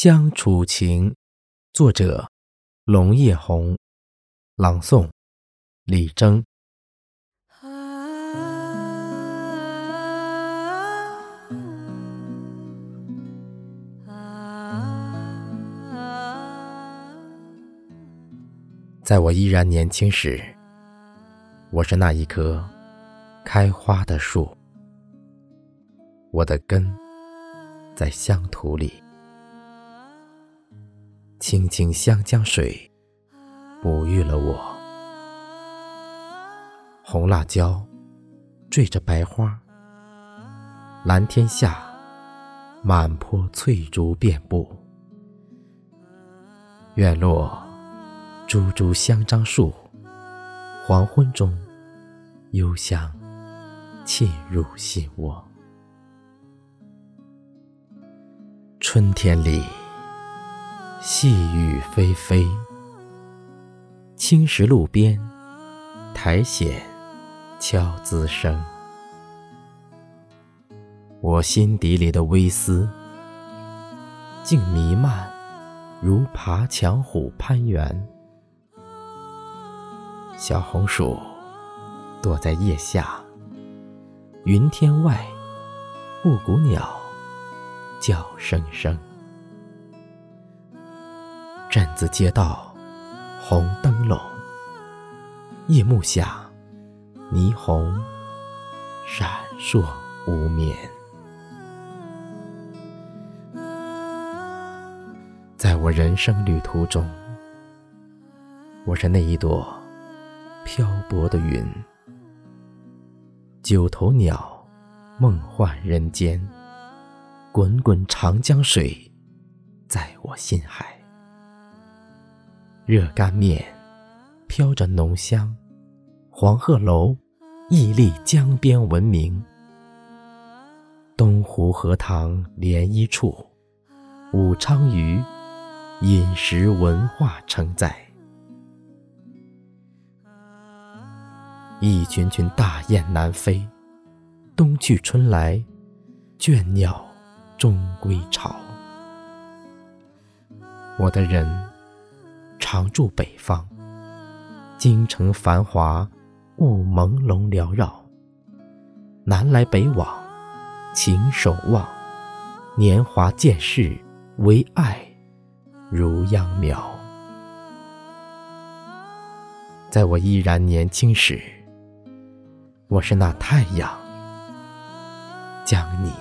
相处情，作者：龙叶红，朗诵：李征。在我依然年轻时，我是那一棵开花的树，我的根在乡土里。清清湘江水，哺育了我。红辣椒缀着白花，蓝天下满坡翠竹遍布。院落株株香樟树，黄昏中幽香沁入心窝。春天里。细雨霏霏，青石路边，苔藓悄滋声。我心底里的微思，竟弥漫如爬墙虎攀援。小红薯躲在叶下，云天外，布谷鸟叫声声。镇子街道，红灯笼，夜幕下，霓虹闪烁无眠。在我人生旅途中，我是那一朵漂泊的云，九头鸟梦幻人间，滚滚长江水在我心海。热干面，飘着浓香；黄鹤楼，屹立江边闻名。东湖荷塘涟漪处，武昌鱼，饮食文化承载。一群群大雁南飞，冬去春来，倦鸟终归巢。我的人。常住北方，京城繁华，雾朦胧缭绕。南来北往，情守望，年华渐逝，唯爱如秧苗。在我依然年轻时，我是那太阳，将你。